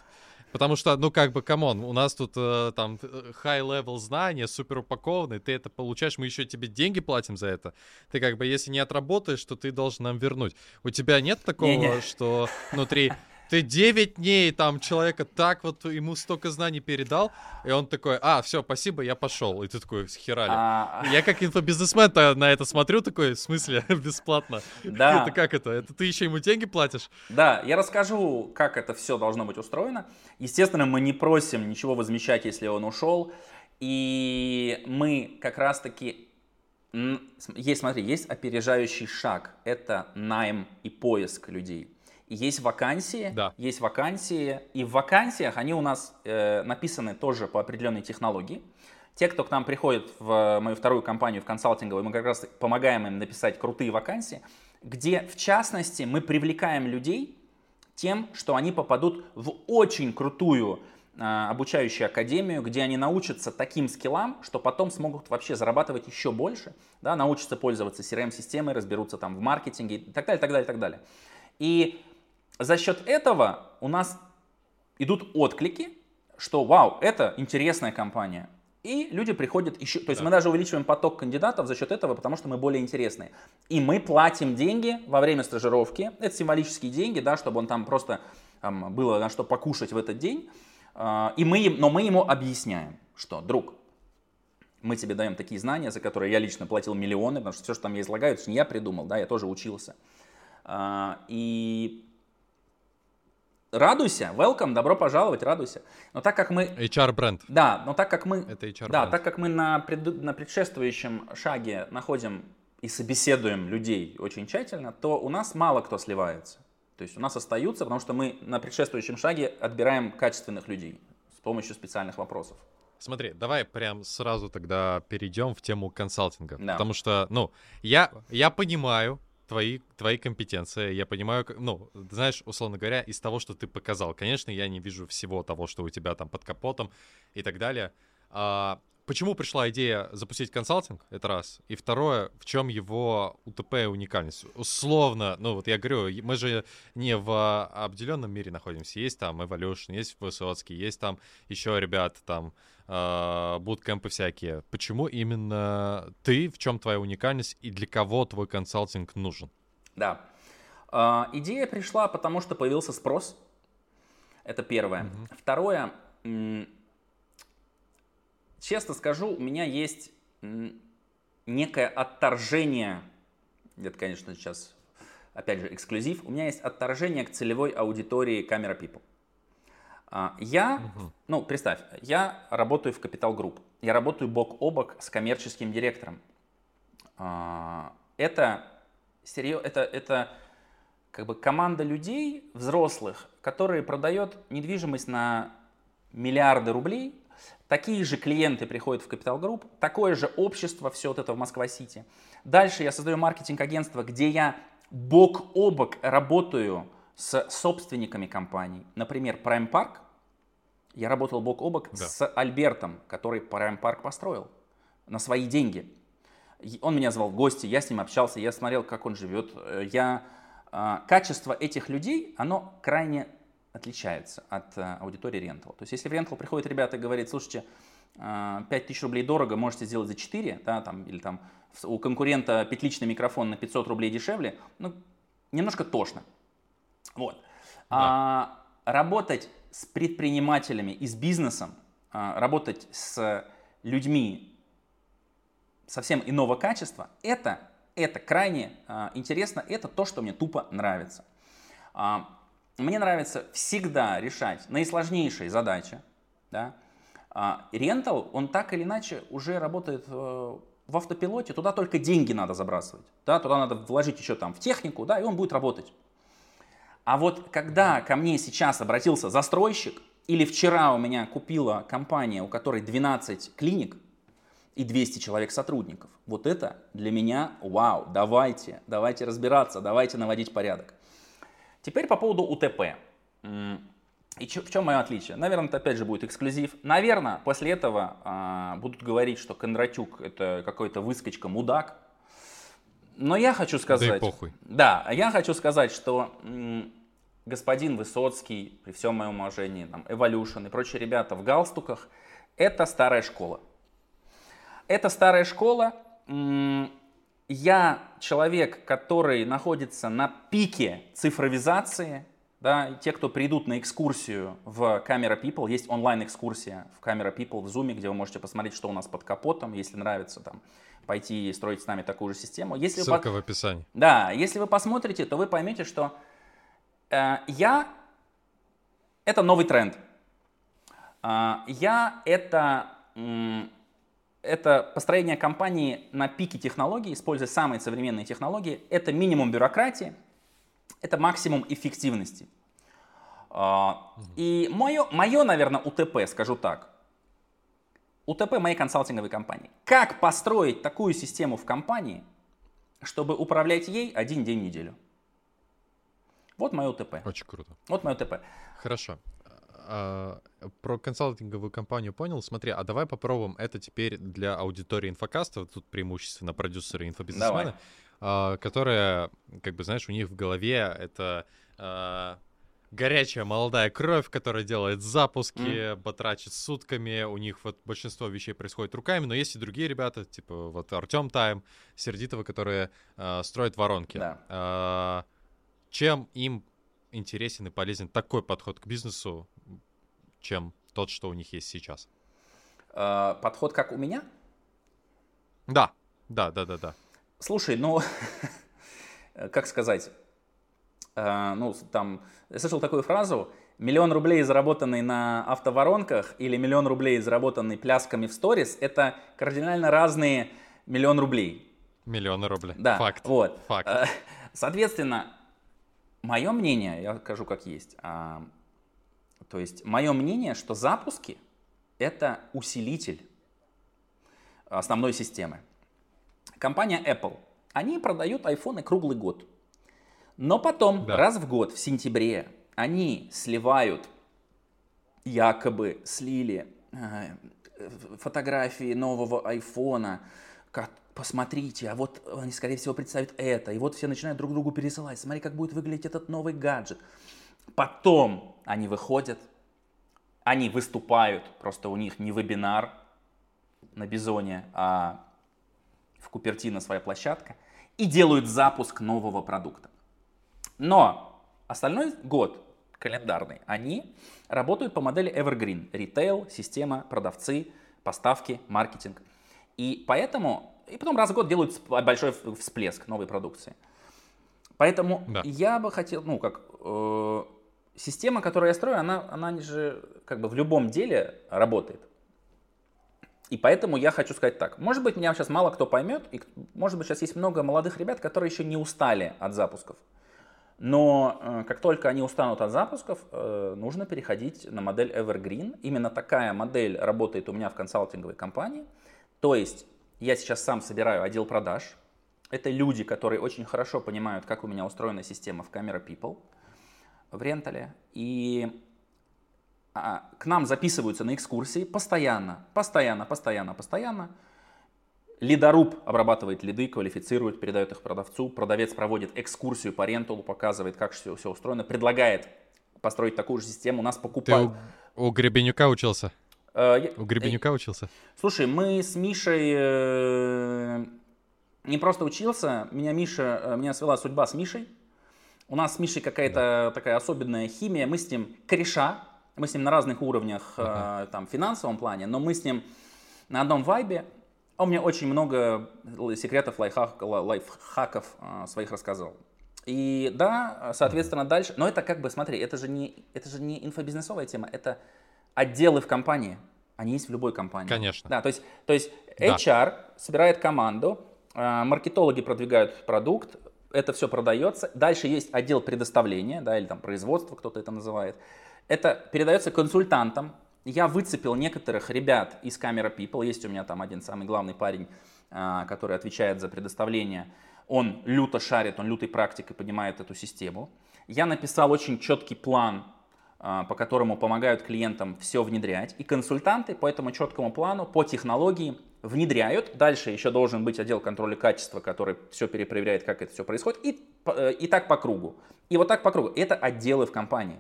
Потому что, ну, как бы, come on, у нас тут э, там high-level знания, супер упакованные, ты это получаешь, мы еще тебе деньги платим за это. Ты как бы, если не отработаешь, то ты должен нам вернуть. У тебя нет такого, Не-не. что внутри Ты 9 дней там человека так вот ему столько знаний передал, и он такой, а, все, спасибо, я пошел. И ты такой, херали. А, Я как инфобизнесмен на это смотрю, такой, в смысле, бесплатно? Да. Это как это? Это ты еще ему деньги платишь? Да, я расскажу, как это все должно быть устроено. Естественно, мы не просим ничего возмещать, если он ушел. И мы как раз-таки... Есть, смотри, есть опережающий шаг. Это найм и поиск людей. Есть вакансии, Да. есть вакансии, и в вакансиях они у нас э, написаны тоже по определенной технологии. Те, кто к нам приходит в мою вторую компанию, в консалтинговую, мы как раз помогаем им написать крутые вакансии, где, в частности, мы привлекаем людей тем, что они попадут в очень крутую а, обучающую академию, где они научатся таким скиллам, что потом смогут вообще зарабатывать еще больше, да, научатся пользоваться CRM-системой, разберутся там в маркетинге и так далее, так далее, так далее. И за счет этого у нас идут отклики, что вау, это интересная компания. И люди приходят еще, то есть мы даже увеличиваем поток кандидатов за счет этого, потому что мы более интересные. И мы платим деньги во время стажировки, это символические деньги, да, чтобы он там просто там, было на что покушать в этот день. А, И мы, но мы ему объясняем, что, друг, мы тебе даем такие знания, за которые я лично платил миллионы, потому что все, что там я излагаю, это не я придумал, да, я тоже учился. А, И радуйся, welcome, добро пожаловать, радуйся. Но так как мы HR-бренд. да, но так как мы, Это HR да, так как мы на, преду- на предшествующем шаге находим и собеседуем людей очень тщательно, то у нас мало кто сливается. То есть у нас остаются, потому что мы на предшествующем шаге отбираем качественных людей с помощью специальных вопросов. Смотри, давай прям сразу тогда перейдем в тему консалтинга. Да. Потому что, ну, я, я понимаю твои, твои компетенции, я понимаю, ну, знаешь, условно говоря, из того, что ты показал. Конечно, я не вижу всего того, что у тебя там под капотом и так далее. А, почему пришла идея запустить консалтинг? Это раз. И второе, в чем его УТП и уникальность? Условно, ну вот я говорю, мы же не в обделенном мире находимся. Есть там Evolution, есть Высоцкий, есть там еще ребята там э, буткемпы всякие. Почему именно ты, в чем твоя уникальность и для кого твой консалтинг нужен? Да. А, идея пришла, потому что появился спрос. Это первое. Второе. м, Честно скажу, у меня есть некое отторжение. Это, конечно, сейчас, опять же, эксклюзив. У меня есть отторжение к целевой аудитории камера People. А, Я, ну, представь, я работаю в Capital Group. Я работаю бок о бок с коммерческим директором. А, Это серьез, это, это как бы команда людей, взрослых, которые продает недвижимость на миллиарды рублей. Такие же клиенты приходят в Capital Group, такое же общество, все вот это в Москва-Сити. Дальше я создаю маркетинг-агентство, где я бок о бок работаю с собственниками компаний. Например, Prime Park. Я работал бок о бок Да. с Альбертом, который Prime Park построил на свои деньги. Он меня звал в гости, я с ним общался, я смотрел, как он живет. Э, Я, а, качество этих людей, оно крайне отличается от а, аудитории рентал. То есть если в рентал приходят ребята и говорят, слушайте, а, 5000 рублей дорого, можете сделать за 4, да, там, или там у конкурента петличный микрофон на 500 рублей дешевле, ну, немножко тошно. Вот. А, работать с предпринимателями и с бизнесом, а, работать с людьми совсем иного качества, это, это крайне а, интересно, это то, что мне тупо нравится. А, мне нравится всегда решать наисложнейшие задачи. Да? Рентал, он так или иначе уже работает э, в автопилоте, туда только деньги надо забрасывать, да? туда надо вложить еще там в технику, да, и он будет работать. А вот когда ко мне сейчас обратился застройщик, или вчера у меня купила компания, у которой 12 клиник и 200 человек сотрудников, вот это для меня вау, давайте, давайте разбираться, давайте наводить порядок. Теперь по поводу УТП. И в чем мое отличие? Наверное, это опять же будет эксклюзив. Наверное, после этого а, будут говорить, что Кондратюк это какой-то выскочка, мудак. Но я хочу сказать... похуй. Да, я хочу сказать, что господин Высоцкий, при всем моем уважении, там, Evolution и прочие ребята в галстуках, это старая школа. Это старая школа. Я человек, который находится на пике цифровизации. Да, те, кто придут на экскурсию в Camera People, есть онлайн-экскурсия в Camera People в Zoom, где вы можете посмотреть, что у нас под капотом, если нравится там пойти и строить с нами такую же систему. Если Ссылка вы... в описании. Да, если вы посмотрите, то вы поймете, что э, я — это новый тренд. Э, я — это, м, это построение компании на пике технологий, используя самые современные технологии. Это минимум бюрократии, это максимум эффективности. А, И мое, мое, наверное, УТП, скажу так, УТП моей консалтинговой компании. Как построить такую систему в компании, чтобы управлять ей один день в неделю? Вот мое УТП. Очень круто. Вот мое УТП. Хорошо. А, про консалтинговую компанию понял. Смотри, а давай попробуем это теперь для аудитории инфокаста. Тут преимущественно продюсеры и инфобизнесмены, а, которые, как бы, знаешь, у них в голове это а, горячая молодая кровь, которая делает запуски, батрачит сутками. У них вот большинство вещей происходит руками, но есть и другие ребята, типа вот Артем Тайм, Сердитова, которые а, строят воронки. Да. А, чем им интересен и полезен такой подход к бизнесу, чем тот, что у них есть сейчас? Э, Подход как у меня? Да, да, да, да, да. Слушай, ну, как сказать, Э, ну, там, я слышал такую фразу, миллион рублей, заработанный на автоворонках, или миллион рублей, заработанный плясками в сторис, это кардинально разные миллион рублей. Миллионы рублей. Да, Факт. вот. Факт. Э, Соответственно, мое мнение, я скажу как есть, а, то есть мое мнение, что запуски это усилитель основной системы. Компания Apple, они продают айфоны круглый год. Но потом, Да. раз в год, в сентябре, они сливают, якобы слили э, фотографии нового айфона, как, посмотрите, а вот они, скорее всего, представят это, и вот все начинают друг другу пересылать, смотри, как будет выглядеть этот новый гаджет. Потом они выходят, они выступают, просто у них не вебинар на Бизоне, а в Купертино своя площадка, и делают запуск нового продукта. Но остальной год календарный они работают по модели Evergreen. Ритейл, система, продавцы, поставки, маркетинг. И поэтому, и потом раз в год делают большой всплеск новой продукции. Поэтому Да. я бы хотел, ну как, э, система, которую я строю, она, она же как бы в любом деле работает. И поэтому я хочу сказать так. Может быть, меня сейчас мало кто поймет, и может быть, сейчас есть много молодых ребят, которые еще не устали от запусков. Но э, как только они устанут от запусков, э, нужно переходить на модель Evergreen. Именно такая модель работает у меня в консалтинговой компании. То есть я сейчас сам собираю отдел продаж. Это люди, которые очень хорошо понимают, как у меня устроена система в Camera People в рентале. И а, к нам записываются на экскурсии постоянно, постоянно, постоянно, постоянно. Лидоруб обрабатывает лиды, квалифицирует, передает их продавцу. Продавец проводит экскурсию по ренталу, показывает, как все, все устроено, предлагает построить такую же систему. У нас Ты покупают. у, у Гребенюка учился? Э, я- У Гребенюка учился? Слушай, мы с Мишей э, не просто учился, меня Миша, э, меня свела судьба с Мишей. У нас с Мишей какая-то такая особенная химия, мы с ним кореша, мы с ним на разных уровнях, э, там, в финансовом плане, но мы с ним на одном вайбе. Он мне очень много секретов, лайфхак- ла- лайфхаков э, своих рассказал. И да, соответственно, дальше, но это как бы, смотри, это же не, это же не инфобизнесовая тема, это отделы в компании, они есть в любой компании. Конечно. Да, то есть, то есть Да. HR собирает команду, э, маркетологи продвигают продукт, это все продается. Дальше есть отдел предоставления, да, или там производство, кто-то это называет. Это передается консультантам. Я выцепил некоторых ребят из Camera People. Есть у меня там один самый главный парень, э, который отвечает за предоставление. Он люто шарит, он лютый практик и понимает эту систему. Я написал очень четкий план а, по которому помогают клиентам все внедрять. И консультанты по этому четкому плану, по технологии внедряют. Дальше еще должен быть отдел контроля качества, который все перепроверяет, как это все происходит. И, э, и так по кругу. И вот так по кругу. Это отделы в компании.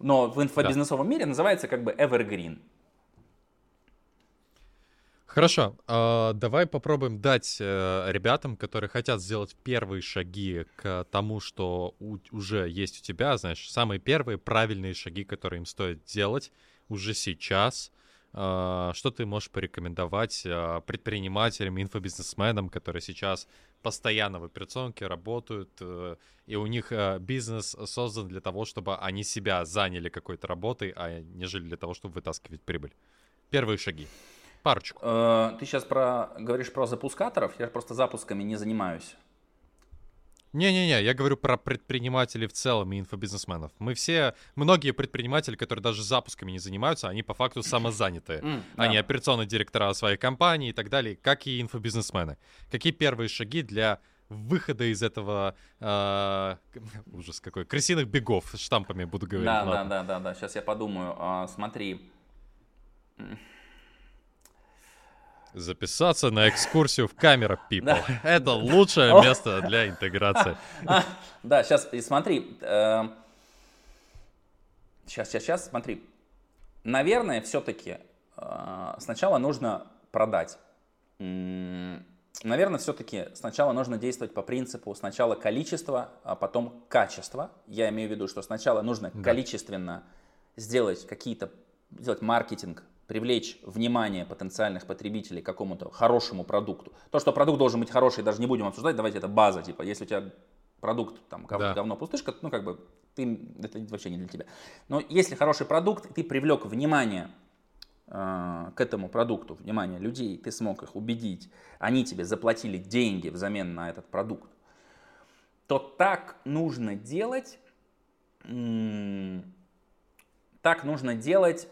Но в инфобизнесовом мире называется как бы evergreen. Хорошо, а, давай попробуем дать э, ребятам, которые хотят сделать первые шаги к тому, что у- уже есть у тебя, знаешь, самые первые правильные шаги, которые им стоит делать уже сейчас. А, Что ты можешь порекомендовать а, предпринимателям, инфобизнесменам, которые сейчас постоянно в операционке работают, э, и у них э, бизнес создан для того, чтобы они себя заняли какой-то работой, а нежели для того, чтобы вытаскивать прибыль? Первые шаги. Парочку. Э, Ты сейчас про, говоришь про запускаторов, я просто запусками не занимаюсь. Не-не-не, я говорю про предпринимателей в целом и инфобизнесменов. Мы все, многие предприниматели, которые даже запусками не занимаются, они по факту самозанятые. Они да. операционные директора своей компании и так далее, как и инфобизнесмены. Какие первые шаги для выхода из этого э, ужас какой крысиных бегов с штампами буду говорить. Да, да, да, да, да. Сейчас я подумаю. А, Смотри, Записаться на экскурсию в камера People. Это лучшее место для интеграции. А, да, сейчас, смотри. сейчас, сейчас, сейчас, смотри. Наверное, все-таки сначала нужно продать. Наверное, все-таки сначала нужно действовать по принципу сначала количество, а потом качество. Я имею в виду, что сначала нужно Да. количественно сделать какие-то, сделать маркетинг, привлечь внимание потенциальных потребителей к какому-то хорошему продукту. То, что продукт должен быть хороший, даже не будем обсуждать, давайте это база, типа, если у тебя продукт, там, гов- Да. говно, пустышка, ну, как бы, ты, это вообще не для тебя. Но если хороший продукт, ты привлек внимание э, к этому продукту, внимание людей, ты смог их убедить, они тебе заплатили деньги взамен на этот продукт, то так нужно делать, так нужно делать,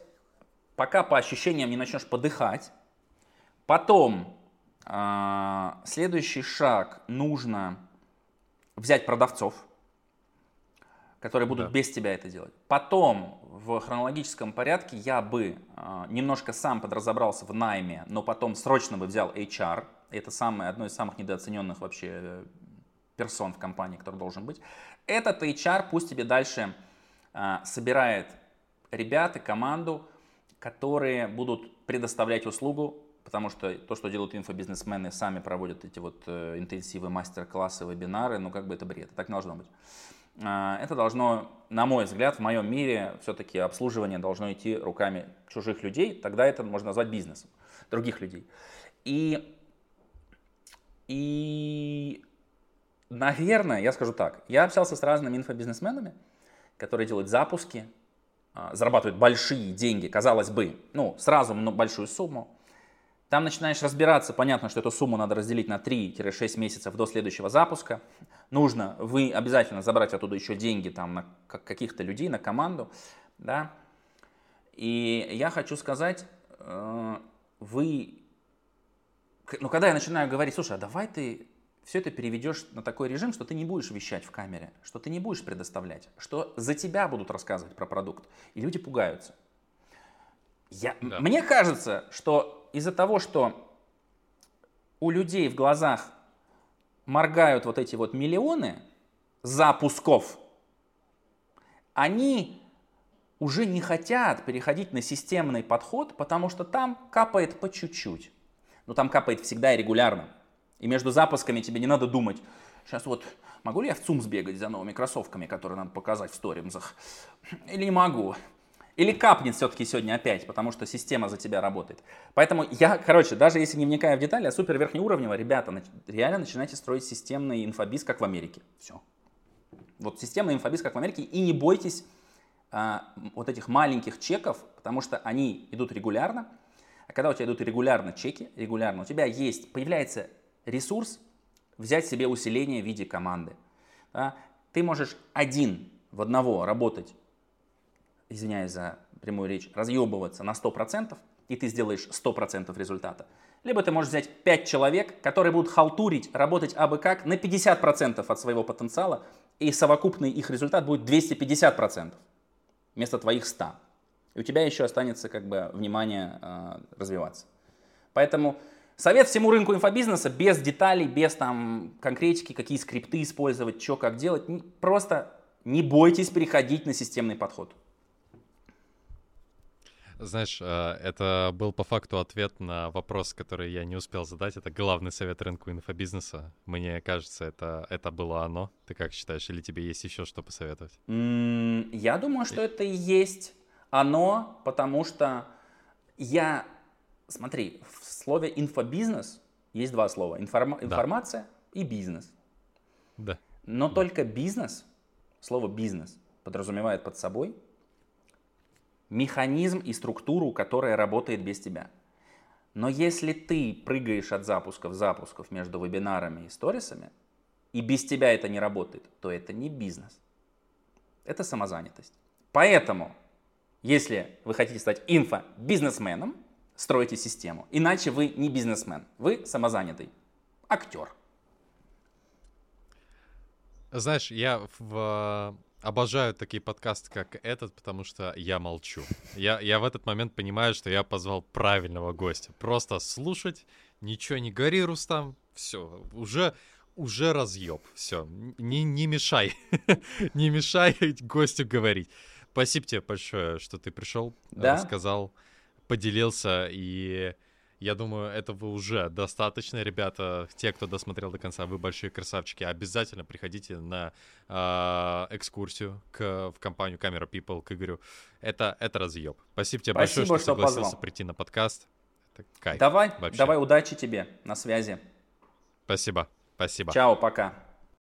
пока по ощущениям не начнешь подыхать. Потом а, следующий шаг нужно взять продавцов, которые будут Да. без тебя это делать. Потом в хронологическом порядке я бы а, немножко сам подразобрался в найме, но потом срочно бы взял HR. Это самое, одно из самых недооцененных вообще э, персон в компании, который должен быть. Этот HR пусть тебе дальше а, собирает ребят и команду, которые будут предоставлять услугу, потому что то, что делают инфобизнесмены, сами проводят эти вот э, интенсивы, мастер-классы, вебинары, ну как бы это бред, так не должно быть. А, Это должно, на мой взгляд, в моем мире все-таки обслуживание должно идти руками чужих людей, тогда это можно назвать бизнесом, других людей. И, и наверное, я скажу так, я общался с разными инфобизнесменами, которые делают запуски, зарабатывают большие деньги, казалось бы, ну, сразу большую сумму. Там начинаешь разбираться, понятно, что эту сумму надо разделить на 3-6 месяцев до следующего запуска. Нужно, вы обязательно забрать оттуда еще деньги там на ка- каких-то людей, на команду, да. И я хочу сказать, э, вы, ну, когда я начинаю говорить, слушай, а давай ты все это переведешь на такой режим, что ты не будешь вещать в камере, что ты не будешь предоставлять, что за тебя будут рассказывать про продукт, и люди пугаются. Я, Да. Мне кажется, что из-за того, что у людей в глазах моргают вот эти вот миллионы запусков, они уже не хотят переходить на системный подход, потому что там капает по чуть-чуть. Но там капает всегда и регулярно. И между запусками тебе не надо думать, сейчас вот могу ли я в ЦУМ сбегать за новыми кроссовками, которые надо показать в сторимзах, или не могу. Или капнет все-таки сегодня опять, потому что система за тебя работает. Поэтому я, короче, даже если не вникая в детали, а супер верхнеуровнево, ребята, реально начинайте строить системный инфобиз, как в Америке. Все. Вот системный инфобиз, как в Америке, и не бойтесь а, вот этих маленьких чеков, потому что они идут регулярно. А когда у тебя идут регулярно чеки, регулярно, у тебя есть, появляется ресурс взять себе усиление в виде команды. да. Ты можешь один в одного работать, извиняюсь за прямую речь, разъебываться на 100%, и ты сделаешь 100% результата. Либо ты можешь взять 5 человек, которые будут халтурить, работать абы как на 50% от своего потенциала, и совокупный их результат будет 250% вместо твоих 100. И у тебя еще останется как бы внимание э, развиваться. Поэтому совет всему рынку инфобизнеса без деталей, без там конкретики, какие скрипты использовать, что как делать. Просто не бойтесь переходить на системный подход. Знаешь, э, это был по факту ответ на вопрос, который я не успел задать. Это главный совет рынку инфобизнеса. Мне кажется, это, это было оно. Ты как считаешь? Или тебе есть еще что посоветовать? М, Я думаю, что это и есть оно, потому что я... Смотри, в слове инфобизнес есть два слова. Информа- Да. Информация и бизнес. Да. Но только бизнес, слово бизнес, подразумевает под собой механизм и структуру, которая работает без тебя. Но если ты прыгаешь от запусков запусков между вебинарами и сторисами, и без тебя это не работает, то это не бизнес. Это самозанятость. Поэтому, если вы хотите стать инфобизнесменом, стройте систему. Иначе вы не бизнесмен, вы самозанятый актер. Знаешь, я в... обожаю такие подкасты, как этот, потому что я молчу. Я, я в этот момент понимаю, что я позвал правильного гостя. Просто слушать, ничего не говори, Рустам, все, уже, уже разъеб, все, не, не мешай, не мешай гостю говорить. Спасибо тебе большое, что ты пришел, Да. рассказал, поделился, и я думаю, этого уже достаточно, ребята. Те, кто досмотрел до конца, вы большие красавчики. Обязательно приходите на а, экскурсию к, в компанию Camera People к Игорю. Это, это разъеб. Спасибо тебе Спасибо, большое, что, что согласился позвал. прийти на подкаст. Это кайф. Давай, вообще. давай, удачи тебе, на связи. Спасибо. Спасибо. Чао, пока.